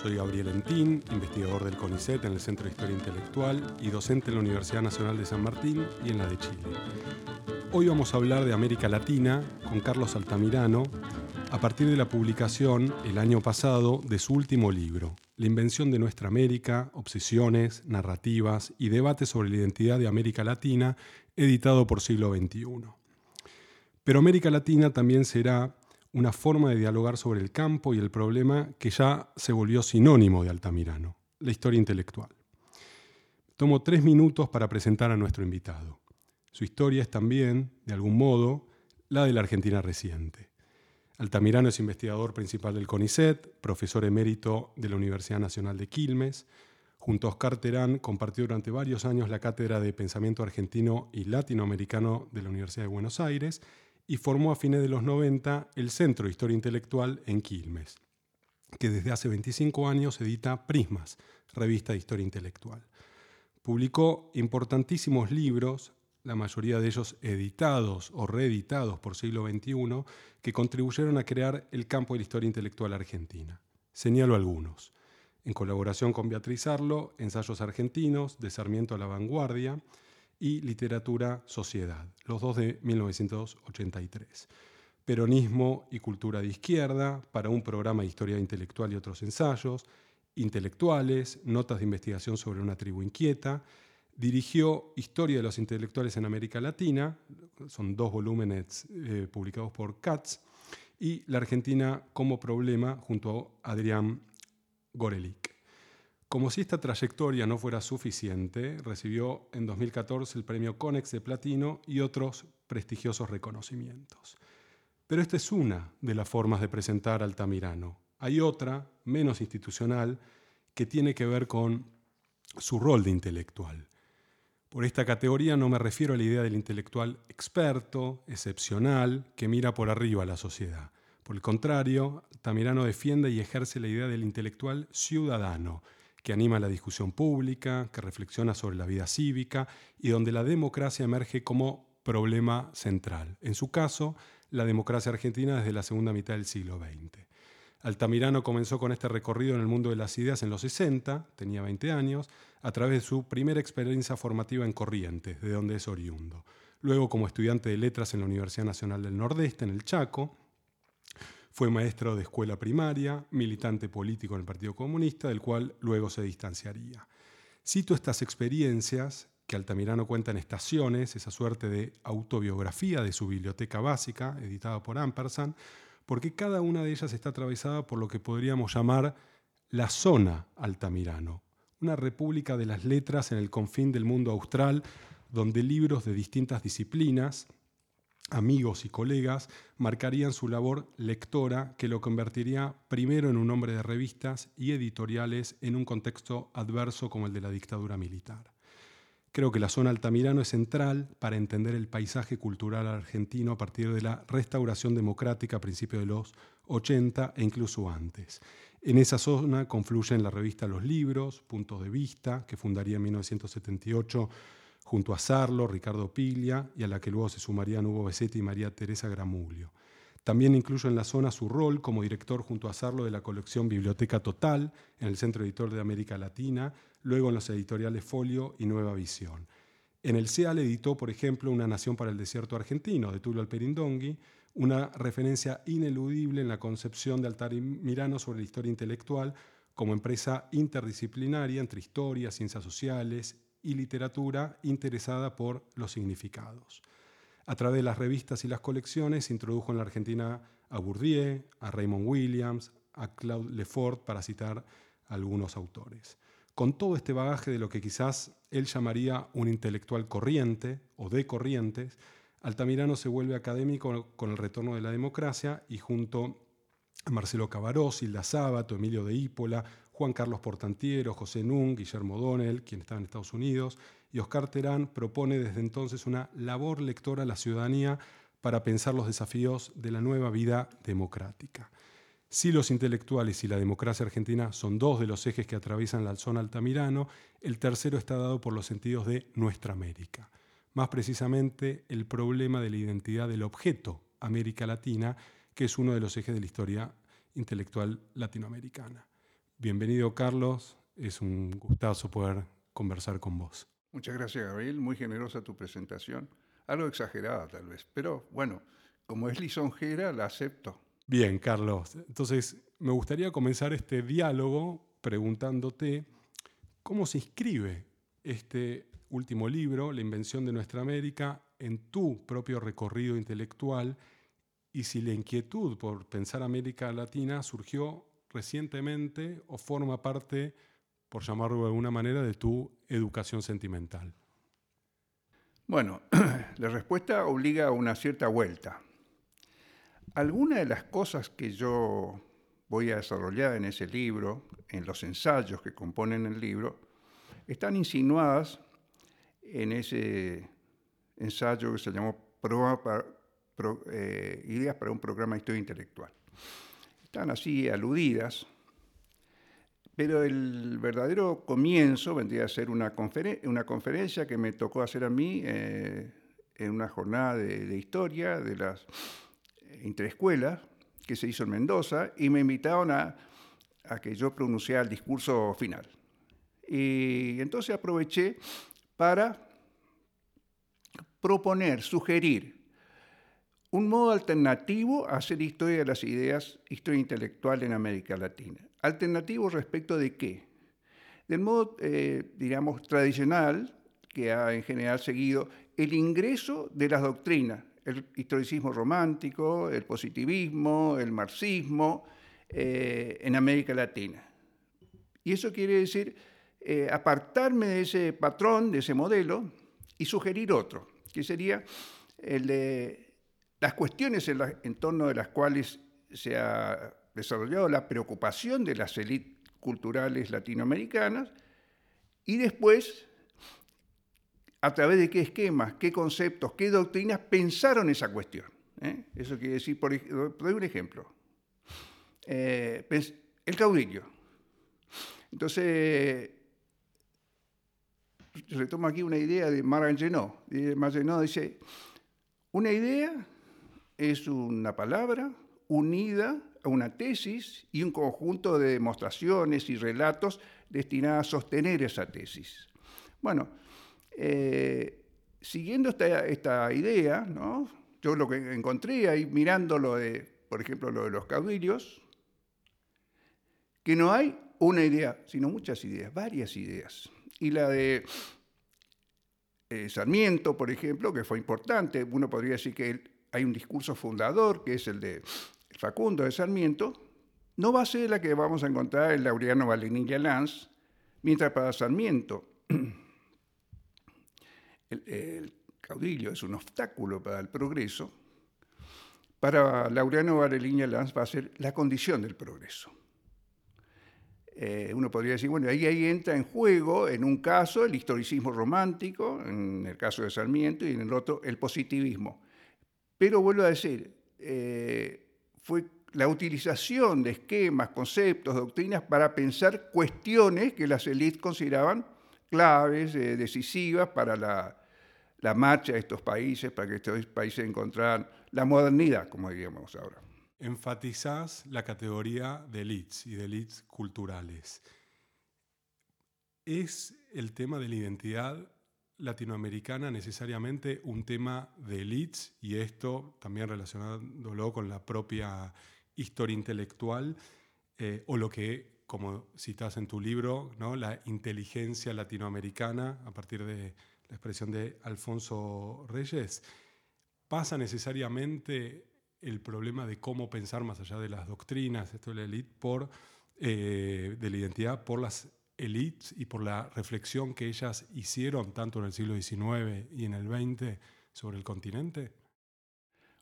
Soy Gabriel Entín, investigador del CONICET en el Centro de Historia Intelectual y docente en la Universidad Nacional de San Martín y en la de Chile. Hoy vamos a hablar de América Latina con Carlos Altamirano a partir de la publicación el año pasado de su último libro, La invención de nuestra América, obsesiones, narrativas y debates sobre la identidad de América Latina, editado por Siglo XXI. Pero América Latina también será una forma de dialogar sobre el campo y el problema que ya se volvió sinónimo de Altamirano, la historia intelectual. Tomo tres minutos para presentar a nuestro invitado. Su historia es también, de algún modo, la de la Argentina reciente. Altamirano es investigador principal del CONICET, profesor emérito de la Universidad Nacional de Quilmes. Junto a Oscar Terán compartió durante varios años la cátedra de Pensamiento Argentino y Latinoamericano de la Universidad de Buenos Aires y formó a fines de los 90 el Centro de Historia Intelectual en Quilmes, que desde hace 25 años edita Prismas, revista de historia intelectual. Publicó importantísimos libros, la mayoría de ellos editados o reeditados por siglo XXI, que contribuyeron a crear el campo de la historia intelectual argentina. Señalo algunos. En colaboración con Beatriz Arlo, Ensayos Argentinos, de Sarmiento a la Vanguardia, y Literatura Sociedad, los dos de 1983. Peronismo y cultura de izquierda, para un programa de historia intelectual y otros ensayos, intelectuales, notas de investigación sobre una tribu inquieta, dirigió Historia de los intelectuales en América Latina, son dos volúmenes eh, publicados por Katz, y La Argentina como problema junto a Adrián Gorelick. Como si esta trayectoria no fuera suficiente, recibió en 2014 el premio Conex de Platino y otros prestigiosos reconocimientos. Pero esta es una de las formas de presentar al Altamirano. Hay otra, menos institucional, que tiene que ver con su rol de intelectual. Por esta categoría no me refiero a la idea del intelectual experto, excepcional, que mira por arriba a la sociedad. Por el contrario, Altamirano defiende y ejerce la idea del intelectual ciudadano, que anima la discusión pública, que reflexiona sobre la vida cívica y donde la democracia emerge como problema central. En su caso, la democracia argentina desde la segunda mitad del siglo XX. Altamirano comenzó con este recorrido en el mundo de las ideas en los 60, tenía 20 años, a través de su primera experiencia formativa en Corrientes, de donde es oriundo. Luego como estudiante de letras en la Universidad Nacional del Nordeste, en el Chaco, fue maestro de escuela primaria, militante político en el Partido Comunista, del cual luego se distanciaría. Cito estas experiencias que Altamirano cuenta en Estaciones, esa suerte de autobiografía de su biblioteca básica, editada por Ampersand, porque cada una de ellas está atravesada por lo que podríamos llamar la zona Altamirano, una república de las letras en el confín del mundo austral, donde libros de distintas disciplinas, amigos y colegas marcarían su labor lectora que lo convertiría primero en un hombre de revistas y editoriales en un contexto adverso como el de la dictadura militar. Creo que la zona Altamirano es central para entender el paisaje cultural argentino a partir de la restauración democrática a principios de los 80 e incluso antes. En esa zona confluyen la revista Los Libros, Puntos de Vista, que fundaría en 1978 junto a Sarlo, Ricardo Piglia y a la que luego se sumarían Hugo Besetti y María Teresa Gramulio. También incluyo en la zona su rol como director junto a Sarlo de la colección Biblioteca Total en el Centro Editor de América Latina, luego en los editoriales Folio y Nueva Visión. En el CEAL editó, por ejemplo, Una Nación para el Desierto Argentino, de Tulio Alperindongui, una referencia ineludible en la concepción de Altamirano sobre la historia intelectual como empresa interdisciplinaria entre historia, ciencias sociales y literatura interesada por los significados. A través de las revistas y las colecciones introdujo en la Argentina a Bourdieu, a Raymond Williams, a Claude Lefort, para citar algunos autores. Con todo este bagaje de lo que quizás él llamaría un intelectual corriente o de corrientes, Altamirano se vuelve académico con el retorno de la democracia y junto a Marcelo Cavaró, Silda Sábato, Emilio de Ípola, Juan Carlos Portantiero, José Nung, Guillermo Donnell, quien estaba en Estados Unidos, y Oscar Terán propone desde entonces una labor lectora a la ciudadanía para pensar los desafíos de la nueva vida democrática. Si los intelectuales y la democracia argentina son dos de los ejes que atraviesan la zona Altamirano, el tercero está dado por los sentidos de nuestra América. Más precisamente, el problema de la identidad del objeto América Latina, que es uno de los ejes de la historia intelectual latinoamericana. Bienvenido, Carlos. Es un gustazo poder conversar con vos. Muchas gracias, Gabriel. Muy generosa tu presentación. Algo exagerada, tal vez. Pero bueno, como es lisonjera, la acepto. Bien, Carlos. Entonces, me gustaría comenzar este diálogo preguntándote cómo se inscribe este último libro, La invención de nuestra América, en tu propio recorrido intelectual y si la inquietud por pensar América Latina surgió recientemente o forma parte, por llamarlo de alguna manera, de tu educación sentimental. Bueno, la respuesta obliga a una cierta vuelta. Algunas de las cosas que yo voy a desarrollar en ese libro, en los ensayos que componen el libro, están insinuadas en ese ensayo que se llamó eh, Ideas para un programa de historia intelectual. Están así aludidas, pero el verdadero comienzo vendría a ser una, conferencia que me tocó hacer a mí eh, en una jornada de historia de las interescuelas que se hizo en Mendoza y me invitaron a, que yo pronunciara el discurso final. Y entonces aproveché para proponer, sugerir un modo alternativo a hacer historia de las ideas, historia intelectual en América Latina. ¿Alternativo respecto de qué? Del modo, eh, digamos, tradicional que ha en general seguido el ingreso de las doctrinas el historicismo romántico, el positivismo, el marxismo eh, en América Latina. Y eso quiere decir eh, apartarme de ese patrón, de ese modelo, y sugerir otro, que sería el de las cuestiones en, torno de las cuales se ha desarrollado la preocupación de las élites culturales latinoamericanas, y después a través de qué esquemas, qué conceptos, qué doctrinas pensaron esa cuestión. ¿eh? Eso quiere decir, por, doy un ejemplo. Eh, el caudillo. Entonces, retomo aquí una idea de Marangeno. Marangeno dice, una idea es una palabra unida a una tesis y un conjunto de demostraciones y relatos destinadas a sostener esa tesis. Bueno, eh, siguiendo esta, idea, yo lo que encontré ahí mirando lo de, por ejemplo, lo de los caudillos, que no hay una idea, sino muchas ideas, varias ideas. Y la de eh, Sarmiento, por ejemplo, que fue importante, uno podría decir que hay un discurso fundador, que es el de Facundo de Sarmiento, no va a ser la que vamos a encontrar en Laureano Valenilla Lanz, mientras para Sarmiento el, caudillo es un obstáculo para el progreso, para Laureano Vareliña Lanz va a ser la condición del progreso. Eh, uno podría decir, bueno, ahí, ahí entra en juego, en un caso, el historicismo romántico, en el caso de Sarmiento, y en el otro, el positivismo. Pero vuelvo a decir, eh, fue la utilización de esquemas, conceptos, doctrinas para pensar cuestiones que las élites consideraban claves, eh, decisivas para la, marcha de estos países, para que estos países encontraran la modernidad, como diríamos ahora. Enfatizás la categoría de elites y de elites culturales. ¿Es el tema de la identidad latinoamericana necesariamente un tema de elites y esto también relacionándolo con la propia historia intelectual eh, o lo que, como citas en tu libro, ¿no? la inteligencia latinoamericana a partir de la expresión de Alfonso Reyes, pasa necesariamente el problema de cómo pensar más allá de las doctrinas, esto de la élite, por, eh, de la identidad por las élites y por la reflexión que ellas hicieron tanto en el siglo XIX y en el XX sobre el continente?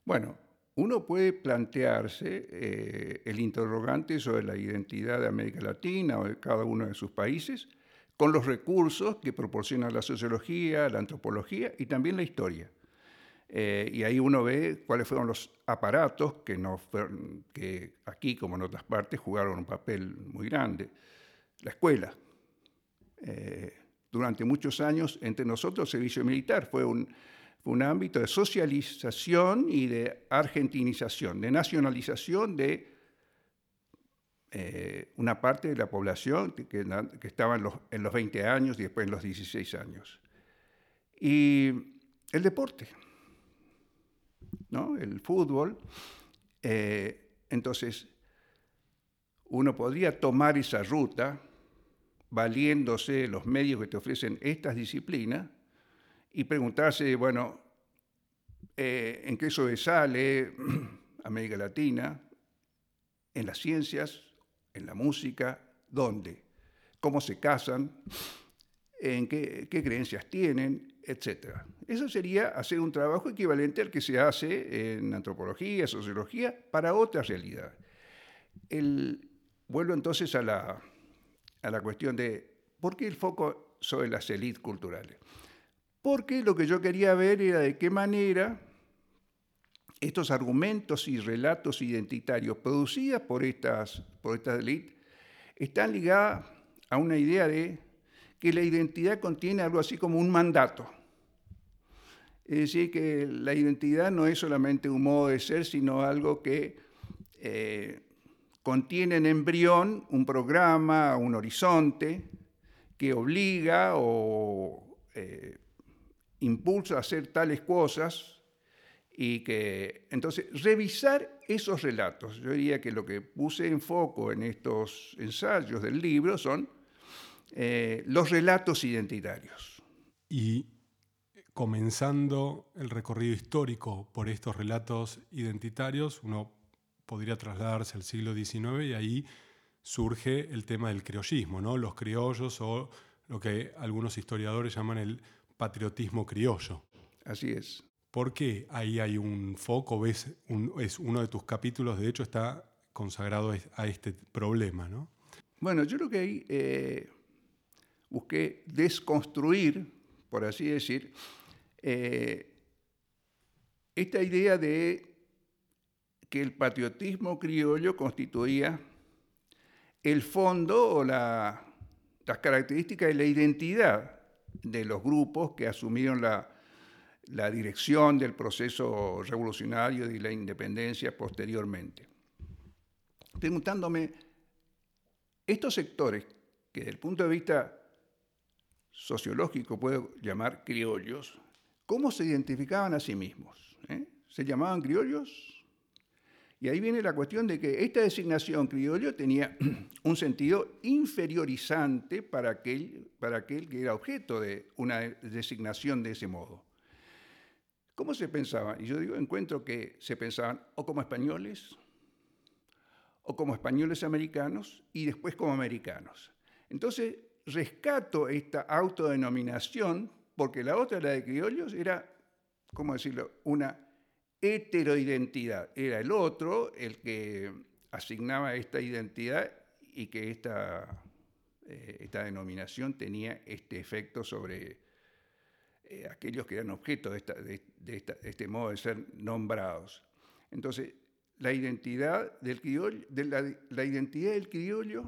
Bueno, uno puede plantearse eh, el interrogante sobre la identidad de América Latina o de cada uno de sus países con los recursos que proporciona la sociología, la antropología y también la historia. Eh, y ahí uno ve cuáles fueron los aparatos que, no que aquí, como en otras partes, jugaron un papel muy grande. La escuela. Eh, durante muchos años, entre nosotros, el servicio militar fue un, un ámbito de socialización y de argentinización, de nacionalización de eh, una parte de la población que, que estaba en los, en los 20 años y después en los 16 años. Y el deporte. ¿no? el fútbol. Eh, entonces, uno podría tomar esa ruta valiéndose de los medios que te ofrecen estas disciplinas y preguntarse, bueno, eh, ¿en qué sobresale América Latina? ¿En las ciencias? ¿En la música? ¿Dónde? ¿Cómo se casan? ¿En qué, creencias tienen? etc. Eso sería hacer un trabajo equivalente al que se hace en antropología, sociología, para otra realidad. El, vuelvo entonces a la, a la cuestión de por qué el foco sobre las élites culturales. Porque lo que yo quería ver era de qué manera estos argumentos y relatos identitarios producidos por estas, por estas están ligados a una idea de que la identidad contiene algo así como un mandato. Es decir, que la identidad no es solamente un modo de ser, sino algo que eh, contiene en embrión un programa, un horizonte, que obliga o eh, impulsa a hacer tales cosas y que entonces revisar esos relatos. Yo diría que lo que puse en foco en estos ensayos del libro son eh, los relatos identitarios. Y comenzando el recorrido histórico por estos relatos identitarios, uno podría trasladarse al siglo XIX y ahí surge el tema del criollismo, ¿no? los criollos o lo que algunos historiadores llaman el patriotismo criollo. Así es. ¿Por qué ahí hay un foco? ¿Ves? es uno de tus capítulos, de hecho, está consagrado a este problema, ¿no? Bueno, yo creo que ahí eh, busqué desconstruir, por así decir, eh, esta idea de que el patriotismo criollo constituía el fondo o las características de la identidad de los grupos que asumieron la, la dirección del proceso revolucionario y la independencia posteriormente. Preguntándome, estos sectores, que desde el punto de vista sociológico puedo llamar criollos, ¿Cómo se identificaban a sí mismos? ¿Eh? ¿Se llamaban criollos? Y ahí viene la cuestión de que esta designación criollo tenía un sentido inferiorizante para aquel, para aquel que era objeto de una designación de ese modo. ¿Cómo se pensaba? Y yo digo, encuentro que se pensaban o como españoles, o como españoles americanos, y después como americanos. Entonces, rescato esta autodenominación porque la otra, la de criollos, era, ¿cómo decirlo?, una heteroidentidad. Era el otro el que asignaba esta identidad y que esta, eh, esta denominación tenía este efecto sobre eh, aquellos que eran objeto de, este modo de ser nombrados. Entonces, la identidad del criollo, la identidad del criollo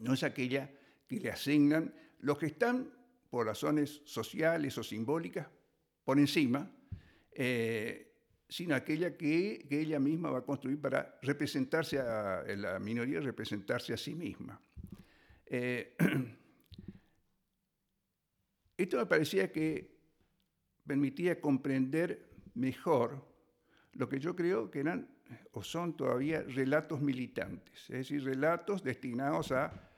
no es aquella que le asignan los que están por razones sociales o simbólicas por encima, eh, sino aquella que, ella misma va a construir para representarse a la minoría, representarse a sí misma. Eh, esto me parecía que permitía comprender mejor lo que yo creo que eran o son todavía relatos militantes, es decir, relatos destinados a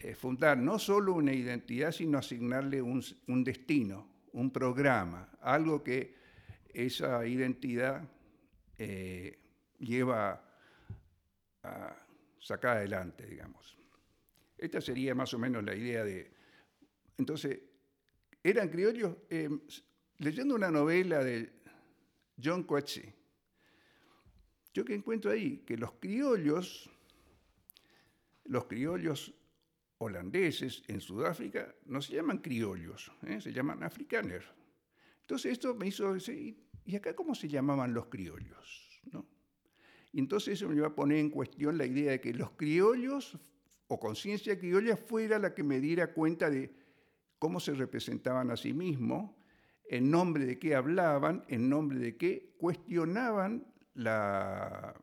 eh, fundar no solo una identidad, sino asignarle un, destino, un programa, algo que esa identidad eh, lleva a sacar adelante, digamos. Esta sería más o menos la idea de... Entonces, eran criollos, eh, leyendo una novela de John Coetzee, yo que encuentro ahí que los criollos, los criollos holandeses en Sudáfrica no se llaman criollos, ¿eh? se llaman afrikaners. Entonces esto me hizo decir, ¿y acá cómo se llamaban los criollos? ¿No? Y entonces eso me iba a poner en cuestión la idea de que los criollos o conciencia criolla fuera la que me diera cuenta de cómo se representaban a sí mismos, en nombre de qué hablaban, en nombre de qué cuestionaban lo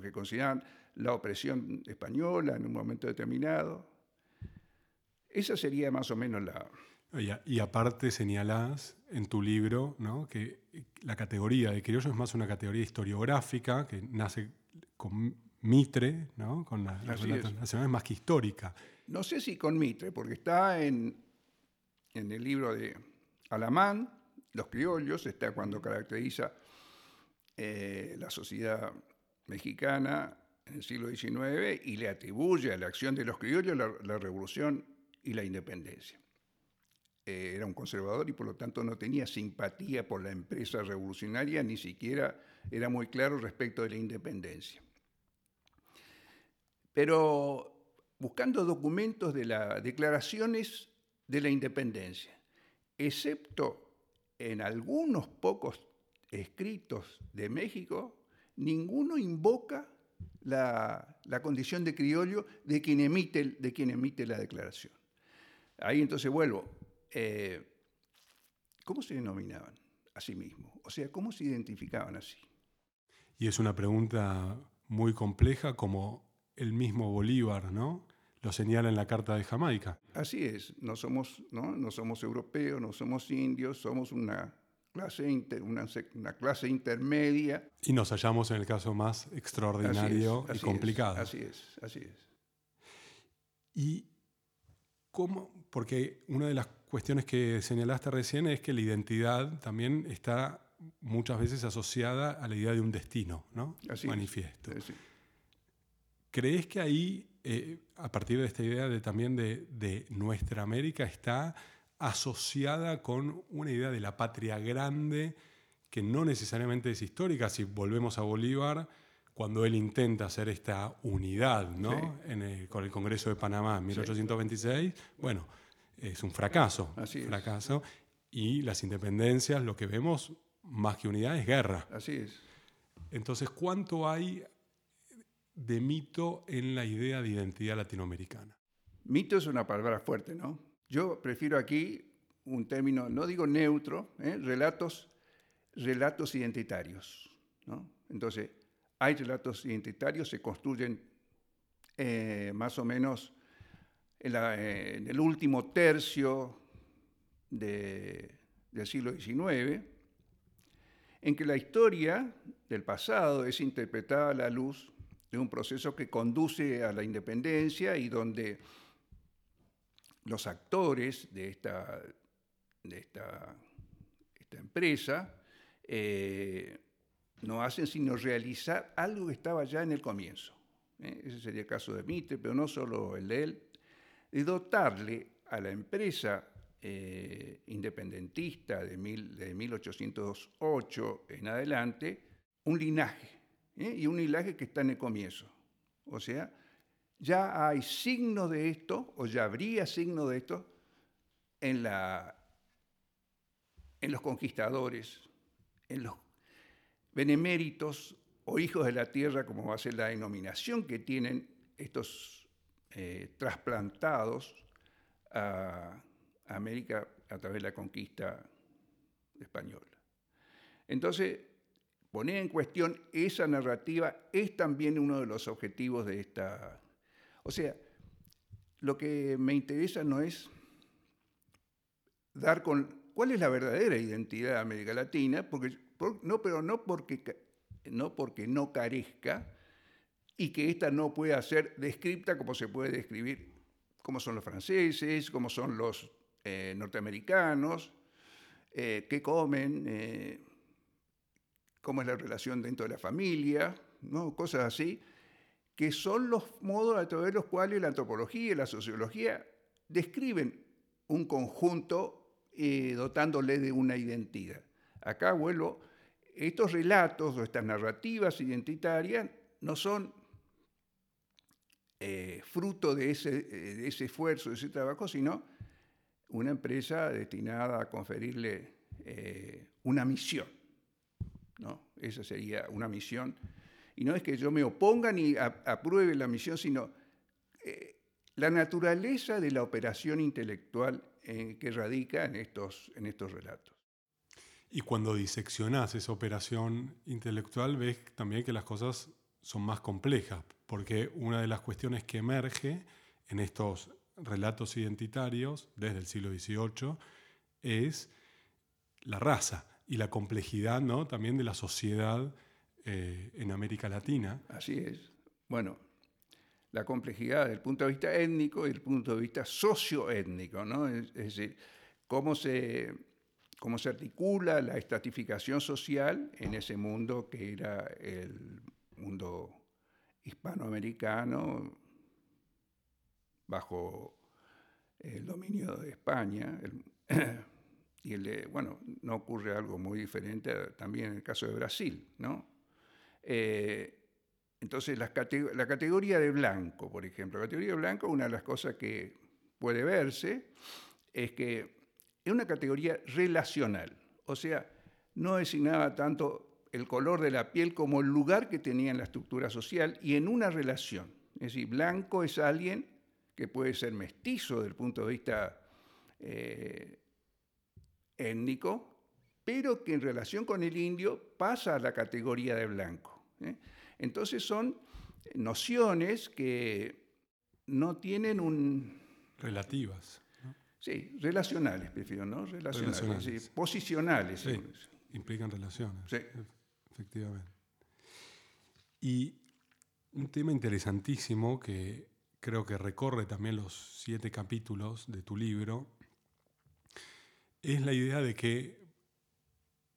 que consideraban la opresión española en un momento determinado. Esa sería más o menos la... Y, aparte señalás en tu libro ¿no? que la categoría de criollo es más una categoría historiográfica que nace con Mitre, ¿no? con las nacionales más que histórica. No sé si con Mitre, porque está en, en el libro de Alamán, Los criollos, está cuando caracteriza eh, la sociedad mexicana en el siglo XIX y le atribuye a la acción de los criollos la, revolución y la independencia. Eh, era un conservador y por lo tanto no tenía simpatía por la empresa revolucionaria, ni siquiera era muy claro respecto de la independencia. Pero buscando documentos de las declaraciones de la independencia, excepto en algunos pocos escritos de México, ninguno invoca la, condición de criollo de quien, emite, de quien emite la declaración. Ahí entonces vuelvo. Eh, ¿Cómo se denominaban a sí mismos? O sea, ¿cómo se identificaban así? Y es una pregunta muy compleja como el mismo Bolívar, ¿no? Lo señala en la Carta de Jamaica. Así es, no somos, ¿no? no somos europeos, no somos indios, somos una clase, una, clase intermedia. Y nos hallamos en el caso más extraordinario y complicado. así es, así es. Y cómo, porque una de las cuestiones que señalaste recién es que la identidad también está muchas veces asociada a la idea de un destino, ¿no? Así Manifiesto. ¿Crees que ahí, eh, a partir de esta idea de, también de, de nuestra América, está asociada con una idea de la patria grande que no necesariamente es histórica. Si volvemos a Bolívar, cuando él intenta hacer esta unidad ¿no? con el Congreso de Panamá en 1826, bueno, es un fracaso. Así fracaso. Y las independencias, lo que vemos, más que unidad, es guerra. Así es. Entonces, ¿cuánto hay de mito en la idea de identidad latinoamericana? Mito es una palabra fuerte, ¿no? Yo prefiero aquí un término, no digo neutro, ¿eh? relatos, relatos identitarios. Entonces, hay relatos identitarios, se construyen eh, más o menos en, el último tercio del siglo XIX, en que la historia del pasado es interpretada a la luz de un proceso que conduce a la independencia y donde los actores de esta, de esta, esta empresa eh, no hacen sino realizar algo que estaba ya en el comienzo. ¿eh? Ese sería el caso de Mitre, pero no solo el de él, de dotarle a la empresa eh, independentista de, mil, de 1808 en adelante un linaje, y un linaje que está en el comienzo. O sea, ya hay signos de esto, o ya habría signos de esto, en, la, en los conquistadores, en los beneméritos o hijos de la tierra, como va a ser la denominación que tienen estos eh, trasplantados a América a través de la conquista española. Entonces, poner en cuestión esa narrativa es también uno de los objetivos de esta o sea, lo que me interesa no es dar con cuál es la verdadera identidad de América Latina, porque, no, pero no porque, no porque no carezca y que ésta no pueda ser descripta como se puede describir, como son los franceses, como son los eh, norteamericanos, eh, qué comen, eh, cómo es la relación dentro de la familia, cosas así que son los modos a través de los cuales la antropología y la sociología describen un conjunto dotándole de una identidad. Acá vuelvo, estos relatos o estas narrativas identitarias no son eh, fruto de ese, de ese, esfuerzo, de ese trabajo, sino una empresa destinada a conferirle eh, una misión. ¿no? Esa sería una misión. Y no es que yo me oponga ni apruebe la misión, sino eh, la naturaleza de la operación intelectual que radica en estos, en estos relatos. Y cuando diseccionás esa operación intelectual, ves también que las cosas son más complejas, porque una de las cuestiones que emerge en estos relatos identitarios desde el siglo XVIII es la raza y la complejidad ¿no? también de la sociedad eh, en América Latina. Así es. Bueno, la complejidad desde el punto de vista étnico y el punto de vista socioétnico, ¿no? es decir, cómo se cómo se articula la estratificación social en ese mundo que era el mundo hispanoamericano bajo el dominio de España. y bueno, no ocurre algo muy diferente también en el caso de Brasil, ¿no? Eh, entonces, la, la, categoría de blanco, por ejemplo, la categoría de blanco, una de las cosas que puede verse es que es una categoría relacional, o sea, no designaba tanto el color de la piel como el lugar que tenía en la estructura social y en una relación. Es decir, blanco es alguien que puede ser mestizo desde el punto de vista eh, étnico, pero que en relación con el indio pasa a la categoría de blanco. ¿eh? Entonces son nociones que no tienen un... Relativas. Sí, relacionales, prefiero, ¿no? Relacionales, posicionales. Sí, implican relaciones. Sí. Efectivamente. Y un tema interesantísimo que creo que recorre también los siete capítulos de tu libro es la idea de que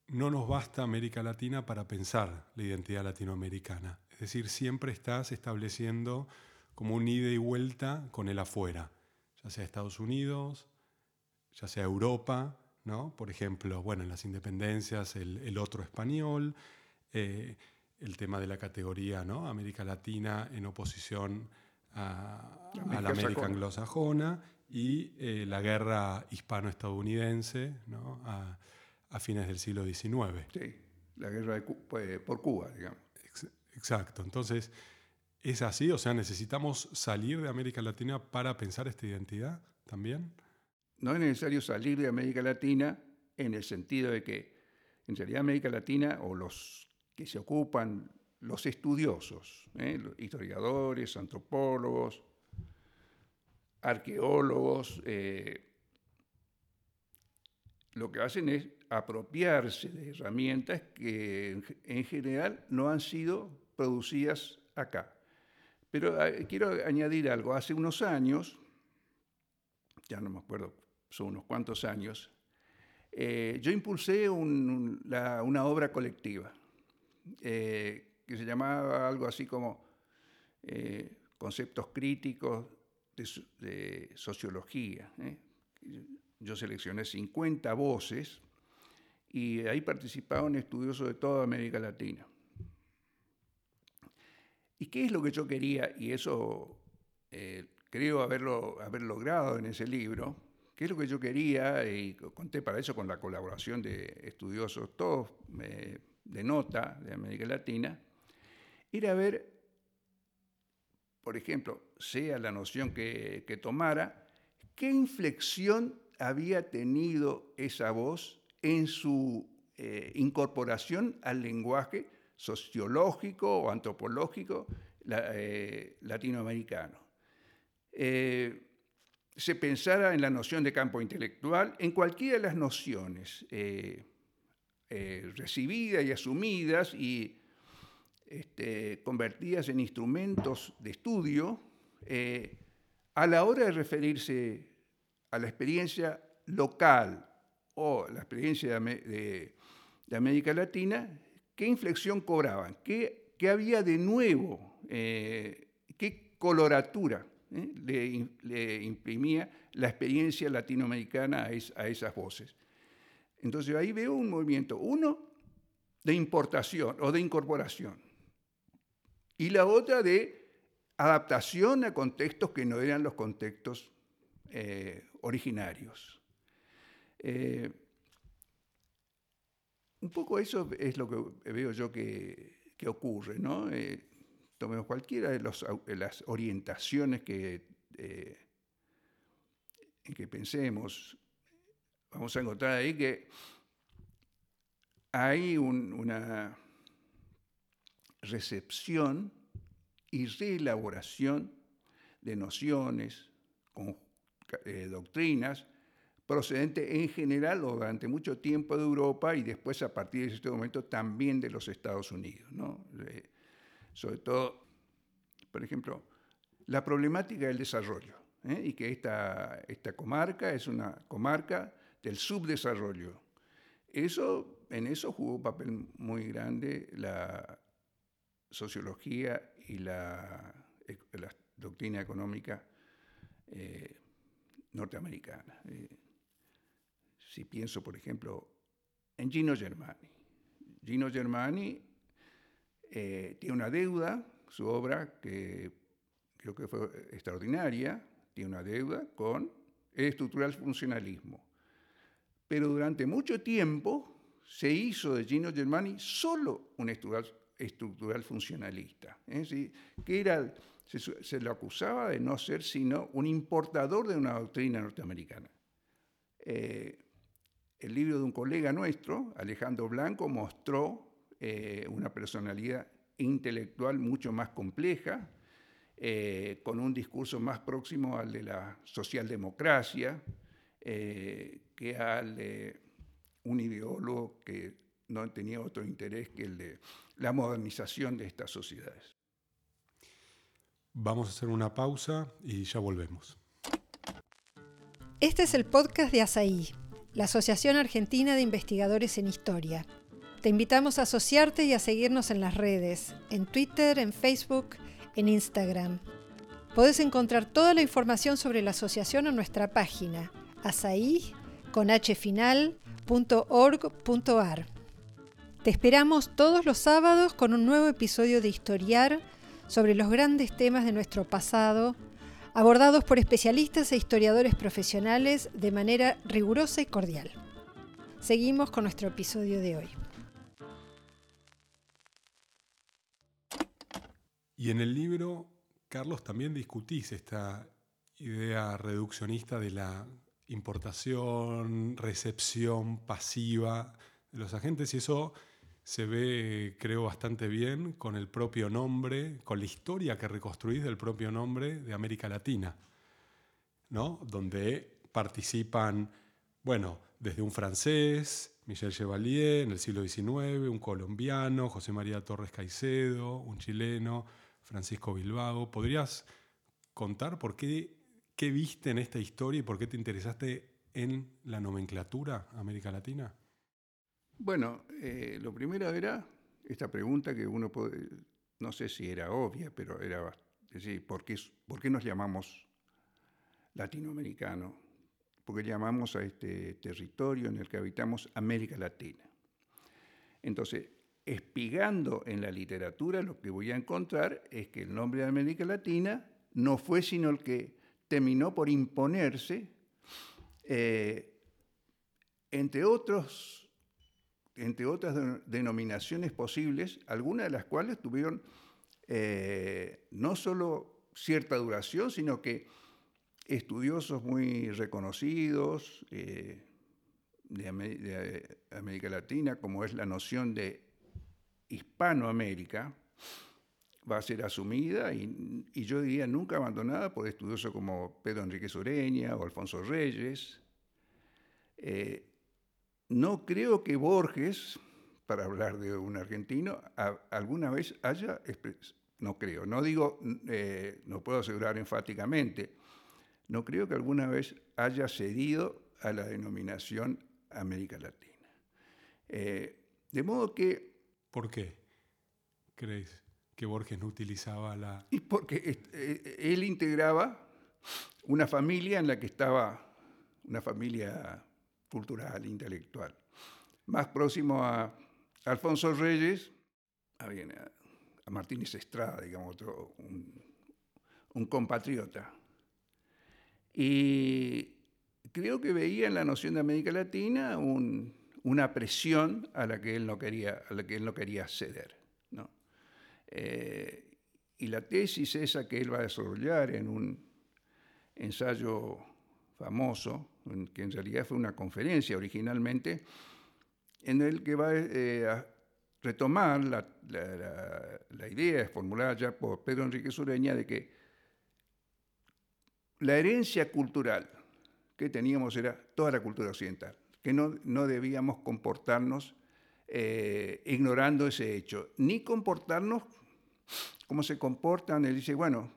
no nos basta América Latina para pensar la identidad latinoamericana. Es decir, siempre estás estableciendo como un ida y vuelta con el afuera, ya sea Estados Unidos, ya sea Europa, ¿no? por ejemplo, bueno, en las independencias el, otro español, eh, el tema de la categoría ¿no? América Latina en oposición a, la América anglosajona y eh, la guerra hispano-estadounidense ¿no? a, fines del siglo XIX. Sí, la guerra pues, por Cuba, digamos. Exacto, entonces, ¿es así? O sea, ¿necesitamos salir de América Latina para pensar esta identidad también? no es necesario salir de América Latina en el sentido de que en realidad América Latina o los que se ocupan, los estudiosos, ¿eh? historiadores, antropólogos, arqueólogos, eh, lo que hacen es apropiarse de herramientas que en general no han sido producidas acá. Pero eh, quiero añadir algo. Hace unos años, ya no me acuerdo son unos cuantos años, eh, yo impulsé una obra colectiva eh, que se llamaba algo así como eh, Conceptos Críticos de, Sociología. Yo seleccioné 50 voces y ahí participaban estudiosos de toda América Latina. ¿Y qué es lo que yo quería? Y eso creo haberlo, haber logrado en ese libro ¿Qué es lo que yo quería? Y conté para eso con la colaboración de estudiosos, todos eh, de nota de América Latina, era ver, por ejemplo, sea la noción que, tomara, qué inflexión había tenido esa voz en su eh, incorporación al lenguaje sociológico o antropológico eh, latinoamericano. Se pensara en la noción de campo intelectual, en cualquiera de las nociones eh, eh, recibidas y asumidas y este, convertidas en instrumentos de estudio, eh, a la hora de referirse a la experiencia local o la experiencia de, América Latina, qué inflexión cobraban, qué, qué había de nuevo, qué coloratura ¿eh? le, imprimía la experiencia latinoamericana a, esas voces. Entonces ahí veo un movimiento. Uno, de importación o de incorporación. Y la otra de adaptación a contextos que no eran los contextos eh, originarios. Eh, un poco eso es lo que veo yo que, ocurre, ¿no? Eh, tomemos cualquiera de, las orientaciones que, en que pensemos, vamos a encontrar ahí que hay una recepción y reelaboración de nociones, eh, doctrinas, procedentes en general o durante mucho tiempo de Europa y después a partir de este momento también de los Estados Unidos. sobre todo, por ejemplo, la problemática del desarrollo ¿eh? y que esta, esta comarca es una comarca del subdesarrollo. Eso, en eso jugó un papel muy grande la sociología y la, doctrina económica eh, norteamericana. Eh, si pienso, por ejemplo, en Gino Germani. Gino Germani eh, tiene una deuda, su obra, que creo que fue extraordinaria, tiene una deuda con el estructural funcionalismo. Pero durante mucho tiempo se hizo de Gino Germani solo un estructural funcionalista, ¿eh? que era, se, lo acusaba de no ser sino un importador de una doctrina norteamericana. Eh, el libro de un colega nuestro, Alejandro Blanco, mostró eh, una personalidad intelectual mucho más compleja, con un discurso más próximo al de la socialdemocracia que al de un ideólogo que no tenía otro interés que el de la modernización de estas sociedades. Vamos a hacer una pausa y ya volvemos. Este es el podcast de ASAI, la Asociación Argentina de Investigadores en Historia. Te invitamos a asociarte y a seguirnos en las redes, en Twitter, en Facebook, en Instagram. Podés encontrar toda la información sobre la asociación en nuestra página asai.org.ar. Te esperamos todos los sábados con un nuevo episodio de Historiar sobre los grandes temas de nuestro pasado, abordados por especialistas e historiadores profesionales de manera rigurosa y cordial. Seguimos con nuestro episodio de hoy. Y en el libro, Carlos, también discutís esta idea reduccionista de la importación, recepción pasiva de los agentes y eso se ve, creo, bastante bien con el propio nombre, con la historia que reconstruís del propio nombre de América Latina, ¿no? donde participan, bueno, desde un francés, Michel Chevalier, en el siglo XIX, un colombiano, José María Torres Caicedo, un chileno, Francisco Bilbao. ¿Podrías contar por qué, qué viste en esta historia y por qué te interesaste en la nomenclatura América Latina? Bueno, eh, lo primero era esta pregunta que uno puede, no sé si era obvia, pero era decir, ¿por qué, ¿por qué nos llamamos latinoamericano? Porque llamamos a este territorio en el que habitamos América Latina. Entonces, espigando en la literatura, lo que voy a encontrar es que el nombre de América Latina no fue sino el que terminó por imponerse, eh, entre otros entre otras denominaciones posibles, algunas de las cuales tuvieron eh, no solo cierta duración, sino que estudiosos muy reconocidos eh, de, América Latina, como es la noción de Hispanoamérica, va a ser asumida y, yo diría nunca abandonada por estudiosos como Pedro Enrique Sureña o Alfonso Reyes. Eh, no creo que Borges, para hablar de un argentino, alguna vez haya, no creo, no digo, eh, no puedo asegurar enfáticamente, no creo que alguna vez haya cedido a la denominación América Latina. Eh, de modo que... ¿Por qué crees que Borges no utilizaba la... Y porque eh, él integraba una familia en la que estaba una familia cultural, intelectual, más próximo a, Alfonso Reyes, a, a Martínez Estrada, digamos, otro, un, compatriota. Y creo que veía en la noción de América Latina una presión a la que él no quería, a la que él no quería ceder. Eh, y la tesis esa que él va a desarrollar en un ensayo famoso, que en realidad fue una conferencia originalmente, en el que va eh, a retomar la, la, idea formulada ya por Pedro Enrique Sureña de que la herencia cultural que teníamos era toda la cultura occidental, que no, no debíamos comportarnos eh, ignorando ese hecho, ni comportarnos como se comportan, él dice, bueno,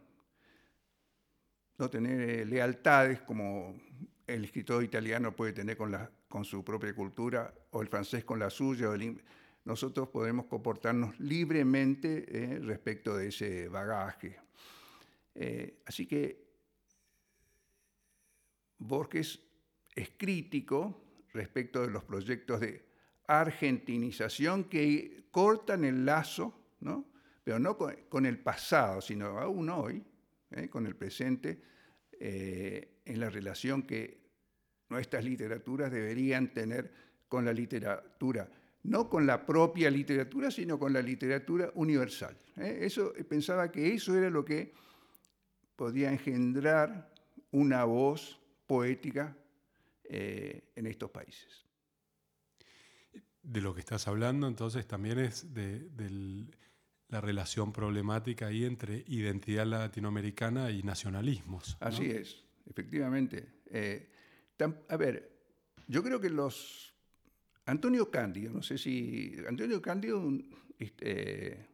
no tener eh, lealtades como el escritor italiano puede tener con, su propia cultura, o el francés con la suya, nosotros podemos comportarnos libremente eh, respecto de ese bagaje. Eh, así que Borges es crítico respecto de los proyectos de argentinización que cortan el lazo, ¿no? Pero no con, el pasado, sino aún hoy, ¿eh? con el presente, en la relación que nuestras literaturas deberían tener con la literatura no con la propia literatura, sino con la literatura universal. ¿eh? Eso, eh, pensaba que eso era lo que podía engendrar una voz poética eh, en estos países. De lo que estás hablando entonces también es de, la relación problemática ahí entre identidad latinoamericana y nacionalismos. Así es, efectivamente. a ver, yo creo que los Antonio Cándido, no sé si. Antonio Cándido, un este,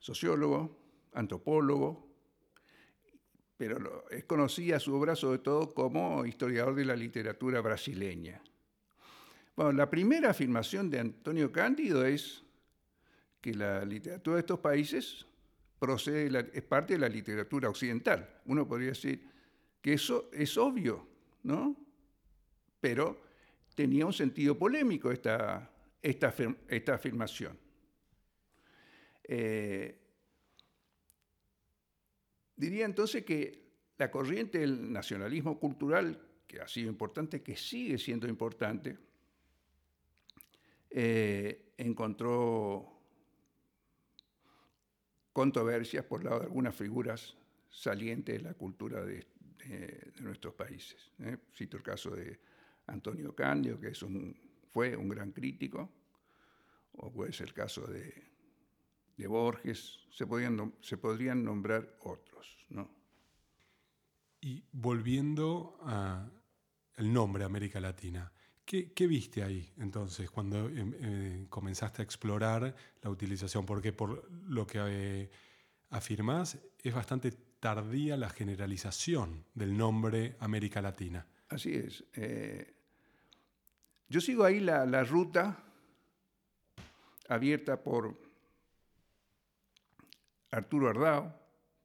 sociólogo, antropólogo, pero es conocida su obra sobre todo como historiador de la literatura brasileña. Bueno, la primera afirmación de Antonio Cándido es que la literatura de estos países procede, es parte de la literatura occidental. Uno podría decir que eso es obvio, ¿no? Pero tenía un sentido polémico esta, esta, esta afirmación. Eh, diría entonces que la corriente del nacionalismo cultural, que ha sido importante, que sigue siendo importante, eh, encontró controversias por lado de algunas figuras salientes de la cultura de, nuestros países. ¿eh? Cito el caso de Antonio Candio, que es un, fue un gran crítico, o puede ser el caso de, Borges, se, se podrían nombrar otros. ¿no? Y volviendo al nombre América Latina, ¿qué, viste ahí entonces cuando em, eh, comenzaste a explorar la utilización? Porque por lo que eh, afirmás es bastante tardía la generalización del nombre América Latina. Así es. Eh, yo sigo ahí la, ruta abierta por Arturo Ardao,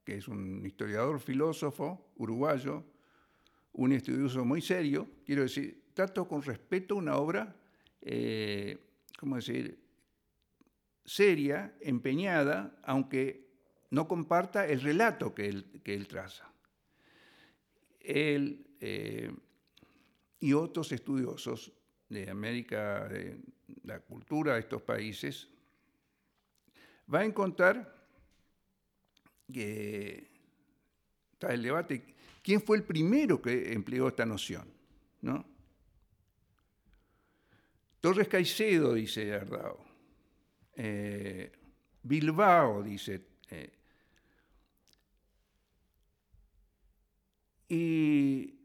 que es un historiador, filósofo uruguayo, un estudioso muy serio, quiero decir, trato con respeto una obra, eh, ¿cómo decir?, seria, empeñada, aunque no comparta el relato que él, traza. Él eh, y otros estudiosos de América, de la cultura de estos países, va a encontrar que está el debate, ¿quién fue el primero que empleó esta noción? ¿No? Torres Caicedo, dice Ardao. Eh, Bilbao, dice. Eh, y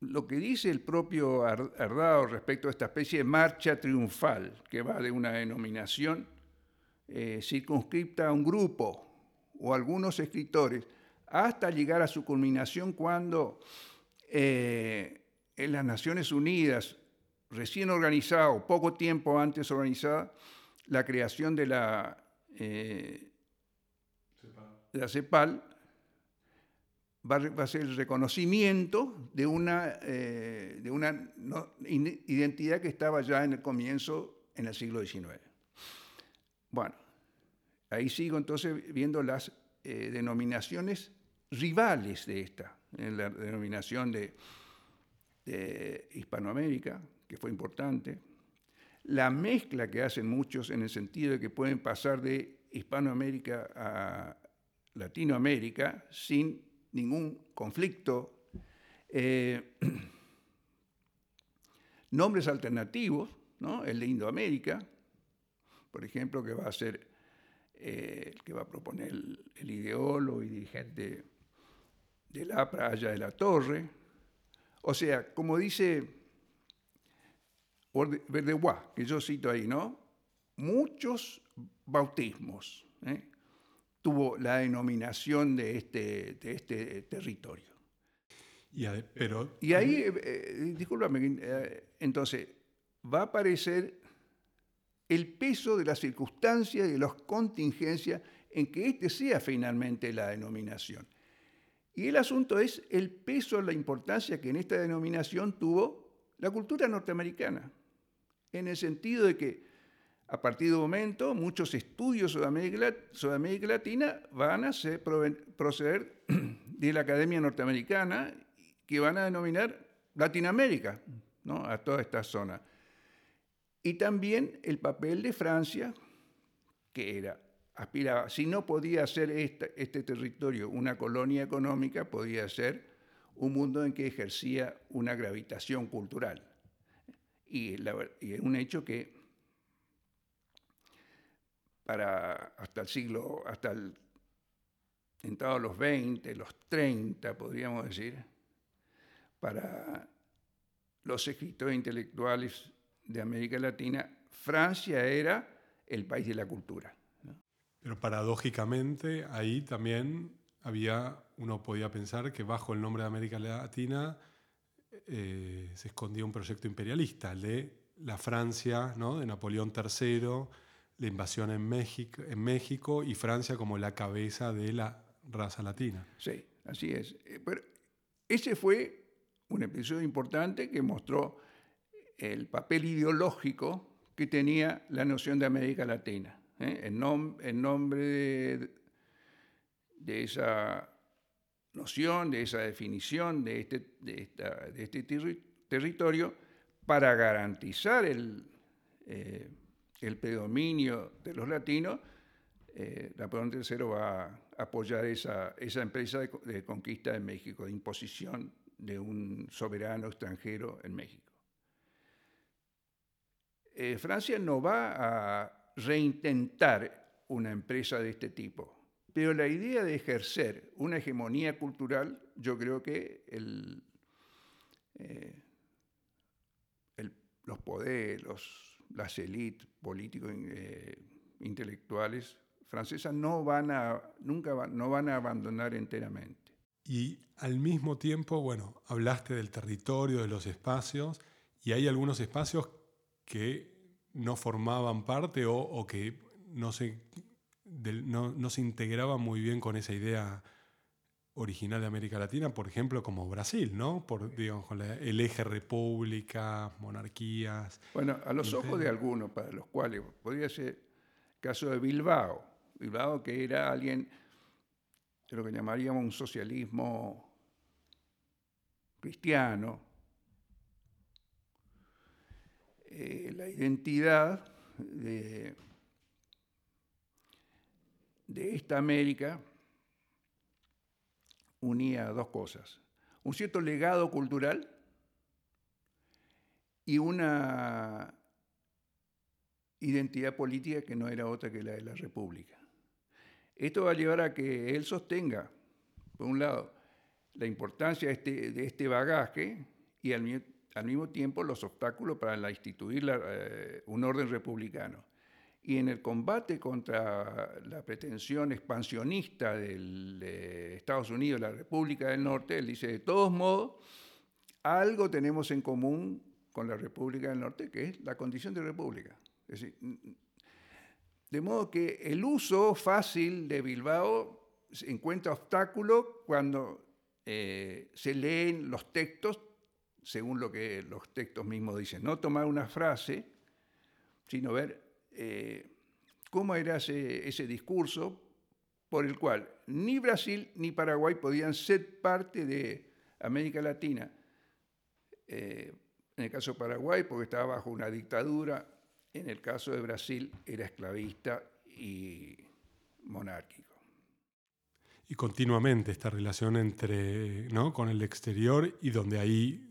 lo que dice el propio Ardao respecto a esta especie de marcha triunfal, que va de una denominación eh, circunscripta a un grupo o algunos escritores, hasta llegar a su culminación cuando en las Naciones Unidas, recién organizado, poco tiempo antes organizada, la creación de la, eh, CEPAL, va, a ser el reconocimiento de una, eh, de una identidad que estaba ya en el comienzo, en el siglo XIX. Bueno, ahí sigo entonces viendo las eh, denominaciones rivales de esta, en la denominación de, Hispanoamérica, que fue importante, la mezcla que hacen muchos en el sentido de que pueden pasar de Hispanoamérica a Latinoamérica sin ningún conflicto, eh, nombres alternativos, ¿no? el de Indoamérica, por ejemplo, que va a ser eh, el que va a proponer el, ideólogo y dirigente de la Allá de la Torre. O sea, como dice Verdeguá, que yo cito ahí, ¿no? Muchos bautismos ¿eh? tuvo la denominación de este, de este territorio. Y, pero, y ahí, eh, eh discúlpame, entonces, va a aparecer el peso de las circunstancias y de las contingencias en que este sea finalmente la denominación. Y el asunto es el peso, la importancia que en esta denominación tuvo la cultura norteamericana, en el sentido de que a partir de un momento muchos estudios sobre América, Latina van a proceder de la Academia Norteamericana que van a denominar Latinoamérica, ¿no? a toda esta zona. Y también el papel de Francia, que era, aspiraba, si no podía ser este territorio una colonia económica, podía ser un mundo en que ejercía una gravitación cultural. Y, es un hecho que para hasta el siglo, hasta el entrado los 20, los 30, podríamos decir, para los escritores intelectuales de América Latina, Francia era el país de la cultura. Pero paradójicamente ahí también había, uno podía pensar que bajo el nombre de América Latina eh, se escondía un proyecto imperialista, de la Francia, ¿no? de Napoleón III, la invasión en México, en México y Francia como la cabeza de la raza latina. Sí, así es. Eh, pero ese fue un episodio importante que mostró el papel ideológico que tenía la noción de América Latina. ¿eh? En, nombre de, esa noción, de esa definición de este, de este territorio, para garantizar el, eh, el, predominio de los latinos, eh, Napoleón III va a apoyar esa, esa empresa de, conquista de México, de imposición de un soberano extranjero en México. Eh, Francia no va a reintentar una empresa de este tipo, pero la idea de ejercer una hegemonía cultural, yo creo que eh, los poderes, las élites políticos eh, intelectuales francesas no van a, nunca no van a abandonar enteramente. Y al mismo tiempo, bueno, hablaste del territorio, de los espacios, y hay algunos espacios que no formaban parte o, que no se, no, se integraban muy bien con esa idea original de América Latina, por ejemplo, como Brasil, ¿no? Por, digamos, con el eje república, monarquías. Bueno, a los ojos de algunos, para los cuales podría ser el caso de Bilbao. Bilbao que era alguien de lo que llamaríamos un socialismo cristiano, Eh, la identidad de, esta América unía dos cosas, un cierto legado cultural y una identidad política que no era otra que la de la República. Esto va a llevar a que él sostenga, por un lado, la importancia de este, de este bagaje y al mismo tiempo los obstáculos para instituir eh, un orden republicano. Y en el combate contra la pretensión expansionista de Estados Unidos, la República del Norte, él dice, de todos modos, algo tenemos en común con la República del Norte, que es la condición de república. de modo que el uso fácil de Bilbao encuentra obstáculo cuando eh, se leen los textos según lo que los textos mismos dicen. No tomar una frase, sino ver eh, cómo era ese, discurso por el cual ni Brasil ni Paraguay podían ser parte de América Latina. Eh, en el caso de Paraguay, porque estaba bajo una dictadura, en el caso de Brasil era esclavista y monárquico. Y continuamente esta relación entre, ¿no? con el exterior y donde ahí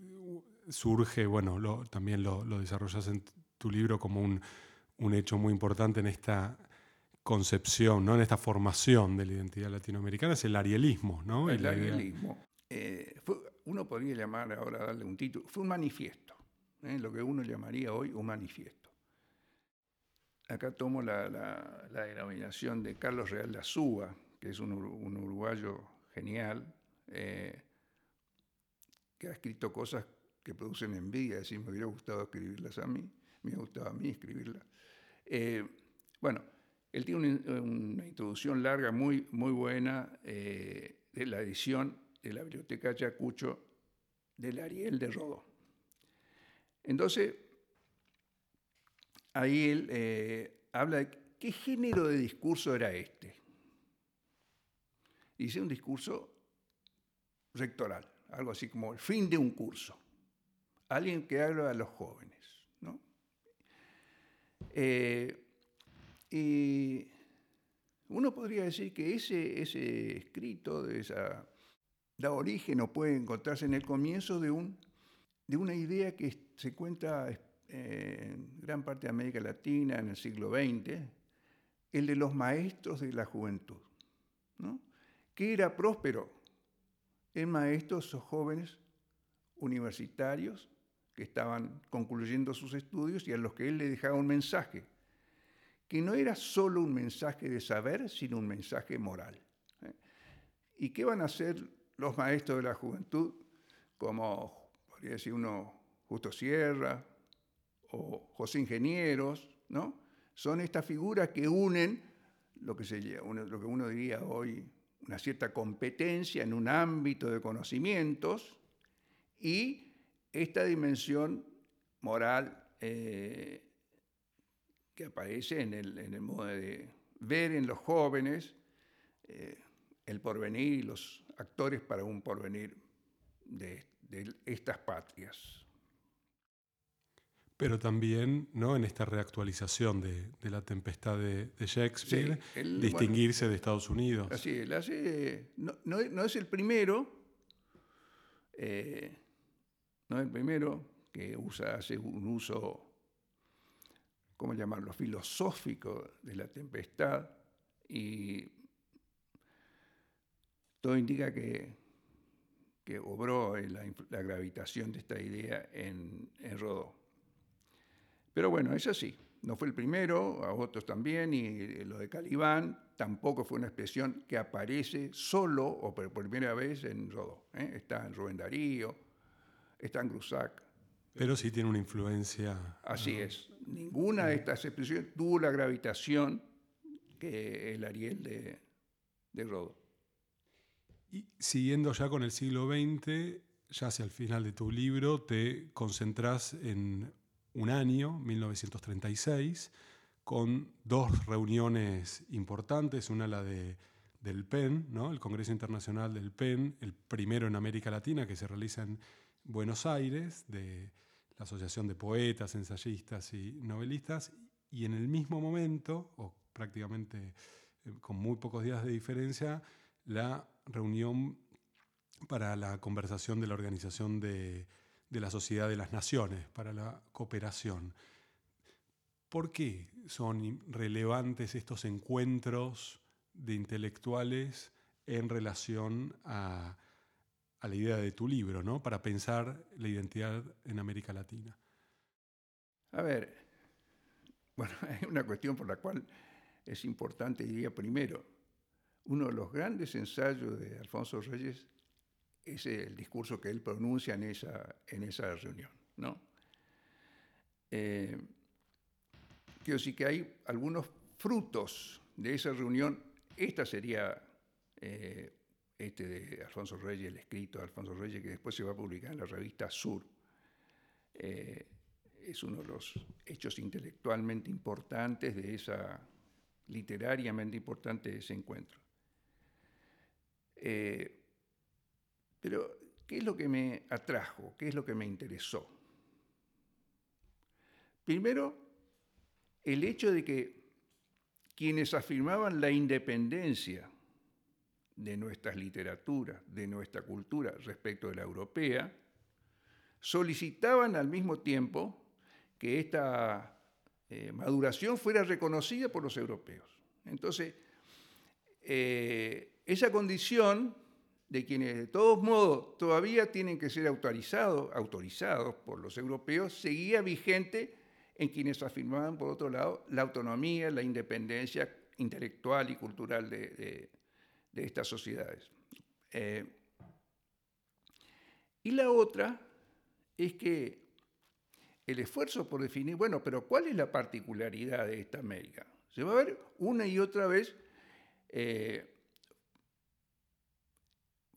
surge, bueno, también lo, desarrollas en tu libro como un, hecho muy importante en esta concepción, ¿no? en esta formación de la identidad latinoamericana, es el arielismo. ¿no? El, arielismo. Eh, uno podría llamar, ahora darle un título, fue un manifiesto, ¿eh? lo que uno llamaría hoy un manifiesto. Acá tomo la, denominación de Carlos Real de Azúa, que es un, uruguayo genial, eh, que ha escrito cosas que producen envidia, decir, me hubiera gustado escribirlas a mí, me gustado a mí escribirlas. Eh, bueno, él tiene una, introducción larga, muy, muy buena, eh, de la edición de la Biblioteca Chacucho del Ariel de Rodó. Entonces, ahí él eh, habla de qué género de discurso era este. Dice un discurso rectoral, algo así como el fin de un curso alguien que habla a los jóvenes. Eh, y uno podría decir que ese, ese escrito de esa, da origen o puede encontrarse en el comienzo de, un, de una idea que se cuenta eh, en gran parte de América Latina en el siglo XX, el de los maestros de la juventud. ¿no? ¿Qué era próspero? En maestros jóvenes universitarios que estaban concluyendo sus estudios y a los que él le dejaba un mensaje, que no era solo un mensaje de saber, sino un mensaje moral. ¿eh? ¿Y qué van a hacer los maestros de la juventud, como podría decir uno, Justo Sierra o José Ingenieros, ¿no? Son estas figuras que unen lo que, se, lo que uno diría hoy una cierta competencia en un ámbito de conocimientos y esta dimensión moral eh, que aparece en el, modo de ver en los jóvenes eh, el porvenir y los actores para un porvenir de, estas patrias. Pero también ¿no? en esta reactualización de, la tempestad de, Shakespeare, distinguirse de Estados Unidos. Así, él hace, no, es el primero, eh, no el primero que usa, hace un uso, ¿cómo llamarlo?, filosófico de la tempestad y todo indica que, que obró la, gravitación de esta idea en, en Rodó. Pero bueno, es así. No fue el primero, a otros también, y lo de Calibán tampoco fue una expresión que aparece solo o por primera vez en Rodó. ¿eh? Está en Rubén Darío, está en Grusac. Pero sí tiene una influencia. Así es. Ninguna de estas expresiones tuvo la gravitación que el Ariel de, de Rodó. Y siguiendo ya con el siglo XX, ya hacia el final de tu libro, te concentras en un año, 1936, con dos reuniones importantes, una la de, del PEN, ¿no? el Congreso Internacional del PEN, el primero en América Latina que se realiza en Buenos Aires, de la Asociación de Poetas, Ensayistas y Novelistas, y en el mismo momento, o prácticamente eh, con muy pocos días de diferencia, la reunión para la conversación de la Organización de, la Sociedad de las Naciones, para la cooperación. ¿Por qué son relevantes estos encuentros de intelectuales en relación a a la idea de tu libro, ¿no? Para pensar la identidad en América Latina. A ver, bueno, hay una cuestión por la cual es importante, diría primero, uno de los grandes ensayos de Alfonso Reyes es el discurso que él pronuncia en esa, en esa reunión, ¿no? Eh, quiero decir que hay algunos frutos de esa reunión. Esta sería eh, este de Alfonso Reyes, el escrito de Alfonso Reyes, que después se va a publicar en la revista Sur, eh, es uno de los hechos intelectualmente importantes de esa, literariamente importante de ese encuentro. Eh, pero, ¿qué es lo que me atrajo? ¿Qué es lo que me interesó? Primero, el hecho de que quienes afirmaban la independencia de nuestras literaturas, de nuestra cultura respecto de la europea, solicitaban al mismo tiempo que esta eh, maduración fuera reconocida por los europeos. Entonces, eh, esa condición de quienes de todos modos todavía tienen que ser autorizados, autorizados por los europeos, seguía vigente en quienes afirmaban, por otro lado, la autonomía, la independencia intelectual y cultural de, de estas sociedades. Eh, y la otra es que el esfuerzo por definir, bueno, pero ¿cuál es la particularidad de esta América? Se va a ver una y otra vez eh,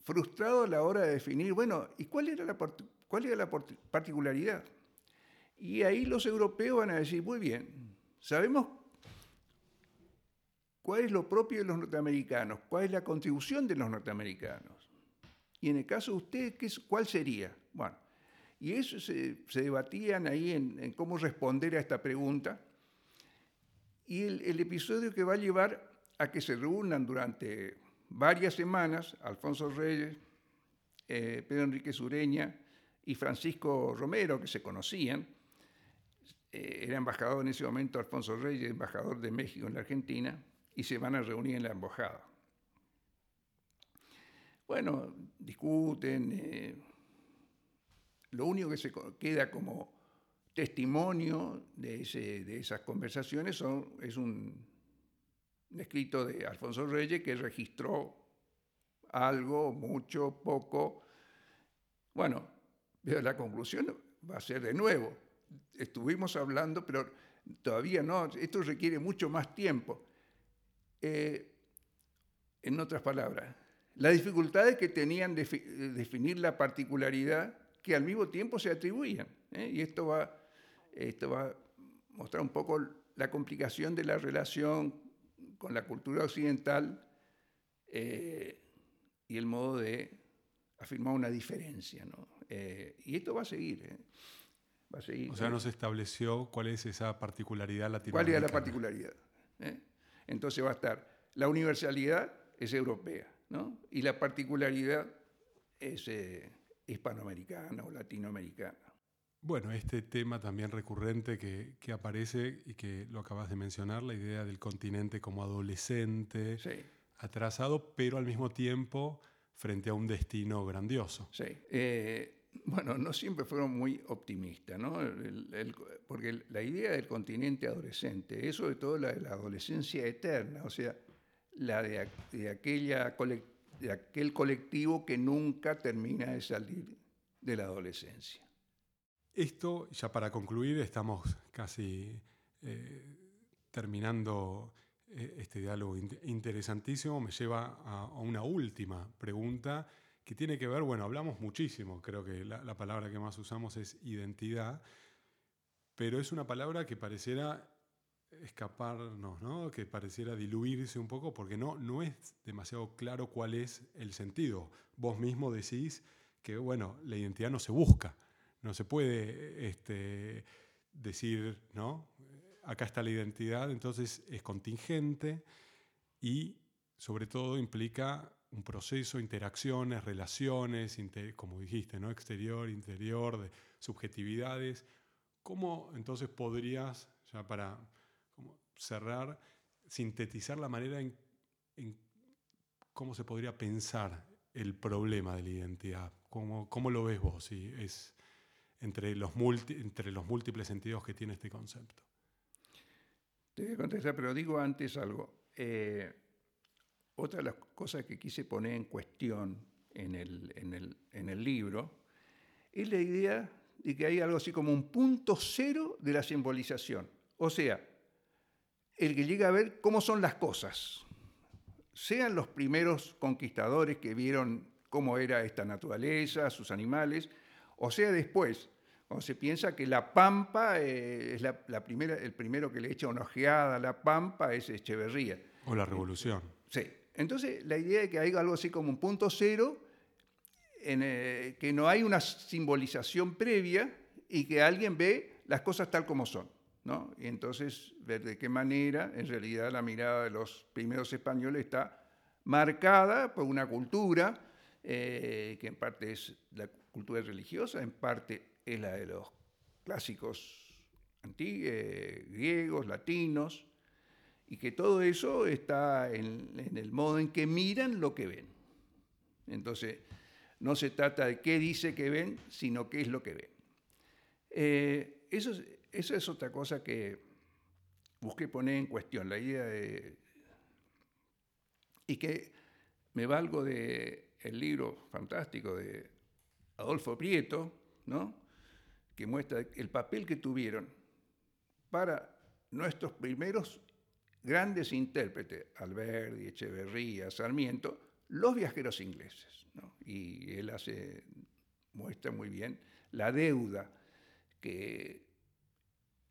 frustrado a la hora de definir, bueno, ¿y cuál era, la, cuál era la particularidad? Y ahí los europeos van a decir, muy bien, sabemos ¿Cuál es lo propio de los norteamericanos? ¿Cuál es la contribución de los norteamericanos? Y en el caso de ustedes, ¿cuál sería? Bueno, y eso se, debatían ahí en, cómo responder a esta pregunta. Y el, episodio que va a llevar a que se reúnan durante varias semanas Alfonso Reyes, eh, Pedro Enrique Sureña y Francisco Romero, que se conocían, eh, era embajador en ese momento Alfonso Reyes, embajador de México en la Argentina, y se van a reunir en la embajada. Bueno, discuten. Eh, lo único que se queda como testimonio de, esas conversaciones son, es un, escrito de Alfonso Reyes que registró algo, mucho, poco. Bueno, pero la conclusión va a ser de nuevo. Estuvimos hablando, pero todavía no, esto requiere mucho más tiempo. Eh, en otras palabras, la dificultad que tenían de definir la particularidad que al mismo tiempo se atribuían. ¿eh? Y esto va, esto va a mostrar un poco la complicación de la relación con la cultura occidental eh, y el modo de afirmar una diferencia. y esto va a seguir. Va a seguir. O sea, no se estableció cuál es esa particularidad latinoamericana. ¿Cuál era la particularidad? Entonces va a estar, la universalidad es europea, ¿no? Y la particularidad es eh, hispanoamericana o latinoamericana. Bueno, este tema también recurrente que, aparece y que lo acabas de mencionar, la idea del continente como adolescente, atrasado, pero al mismo tiempo frente a un destino grandioso. Sí. Eh, bueno, no siempre fueron muy optimistas, ¿no? porque la idea del continente adolescente es sobre todo la de la adolescencia eterna, o sea, la de, aquella, aquel colectivo que nunca termina de salir de la adolescencia. Esto, ya para concluir, estamos casi eh, terminando eh, este diálogo interesantísimo, me lleva a una última pregunta que tiene que ver, bueno, hablamos muchísimo, creo que la, palabra que más usamos es identidad, pero es una palabra que pareciera escaparnos, ¿no? que pareciera diluirse un poco, porque no, no es demasiado claro cuál es el sentido. Vos mismo decís que, bueno, la identidad no se busca, no se puede este, decir, ¿no? Acá está la identidad, entonces es contingente y sobre todo implica un proceso, interacciones, relaciones, como dijiste, ¿no? exterior, interior, de subjetividades. ¿Cómo entonces podrías, ya para cerrar, sintetizar la manera en, cómo se podría pensar el problema de la identidad? ¿Cómo, cómo lo ves vos? Si es entre los, entre los múltiples sentidos que tiene este concepto. Te voy a contestar, pero digo antes algo. Eh, otra de las cosas que quise poner en cuestión en el, libro es la idea de que hay algo así como un punto cero de la simbolización. O sea, el que llega a ver cómo son las cosas. sean los primeros conquistadores que vieron cómo era esta naturaleza, sus animales, o sea después, cuando se piensa que la pampa eh, es la, primera, el primero que le echa una ojeada a la pampa es Echeverría. O la revolución. Sí. Entonces, la idea de que hay algo así como un punto cero, en, eh, que no hay una simbolización previa y que alguien ve las cosas tal como son. ¿no? Y entonces ver de qué manera en realidad la mirada de los primeros españoles está marcada por una cultura eh, que en parte es la cultura religiosa, en parte es la de los clásicos antiguos, eh, griegos, latinos, y que todo eso está en, el modo en que miran lo que ven. Entonces, no se trata de qué dice que ven, sino qué es lo que ven. Eh, eso, eso es otra cosa que busqué poner en cuestión, la idea de... Y que me valgo del el libro fantástico de Adolfo Prieto, ¿no? que muestra el papel que tuvieron para nuestros primeros grandes intérpretes, Alberti, Echeverría, Sarmiento, los viajeros ingleses. Y él muestra muy bien la deuda que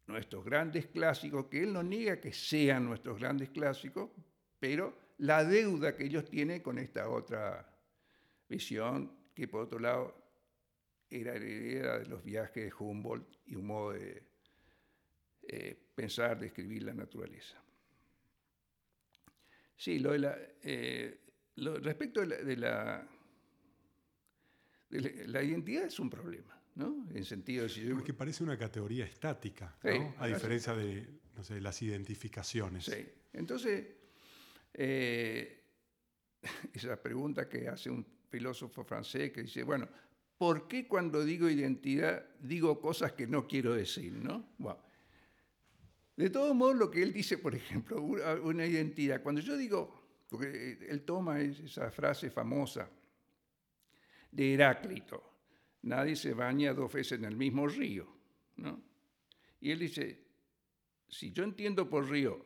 nuestros grandes clásicos, que él no niega que sean nuestros grandes clásicos, pero la deuda que ellos tienen con esta otra visión, que por otro lado era heredera de los viajes de Humboldt y un modo de eh, pensar, de escribir la naturaleza. Sí, lo de la, eh, respecto de la, la identidad es un problema. ¿no? En sentido de Porque parece una categoría estática, ¿no? a diferencia de no sé, las identificaciones. Sí. Entonces, eh, esa pregunta que hace un filósofo francés que dice, bueno, ¿por qué cuando digo identidad digo cosas que no quiero decir? ¿no? De todos modos, lo que él dice, por ejemplo, una identidad, cuando yo digo, porque él toma esa frase famosa de Heráclito, nadie se baña dos veces en el mismo río. ¿no? Y él dice, si yo entiendo por río,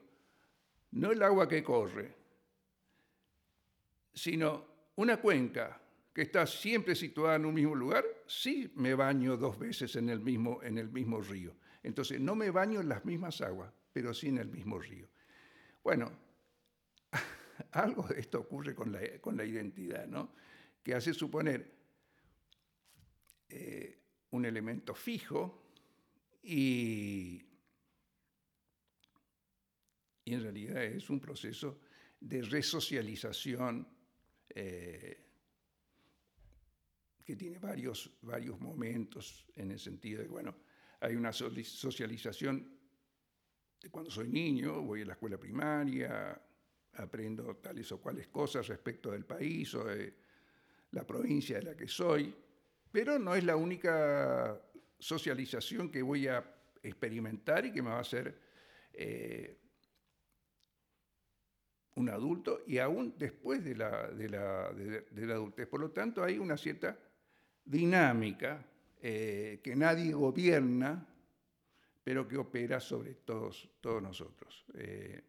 no el agua que corre, sino una cuenca que está siempre situada en un mismo lugar, sí me baño dos veces en el mismo, en el mismo río. Entonces, no me baño en las mismas aguas, pero sí en el mismo río. Bueno, algo de esto ocurre con la, identidad, ¿no? Que hace suponer eh, un elemento fijo y, en realidad es un proceso de resocialización eh, que tiene varios, varios momentos en el sentido de, bueno, hay una socialización de cuando soy niño, voy a la escuela primaria, aprendo tales o cuales cosas respecto del país o de la provincia de la que soy, pero no es la única socialización que voy a experimentar y que me va a hacer eh, un adulto y aún después de la, de, la, de, la, adultez. Por lo tanto, hay una cierta dinámica eh, que nadie gobierna, pero que opera sobre todos, todos nosotros. Eh,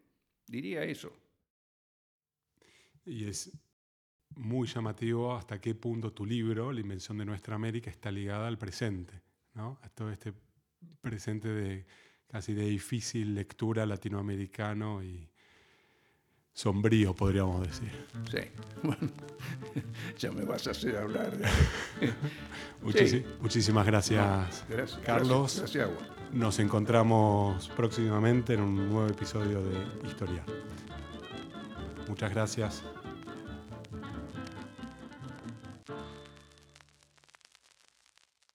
diría eso. Y es muy llamativo hasta qué punto tu libro, La invención de nuestra América, está ligada al presente, ¿no? a todo este presente de casi de difícil lectura latinoamericano y sombrío, podríamos decir. Sí, bueno, ya me vas a hacer hablar. Muchísimas gracias, Carlos. Gracias, Nos encontramos próximamente en un nuevo episodio de Historia. Muchas gracias.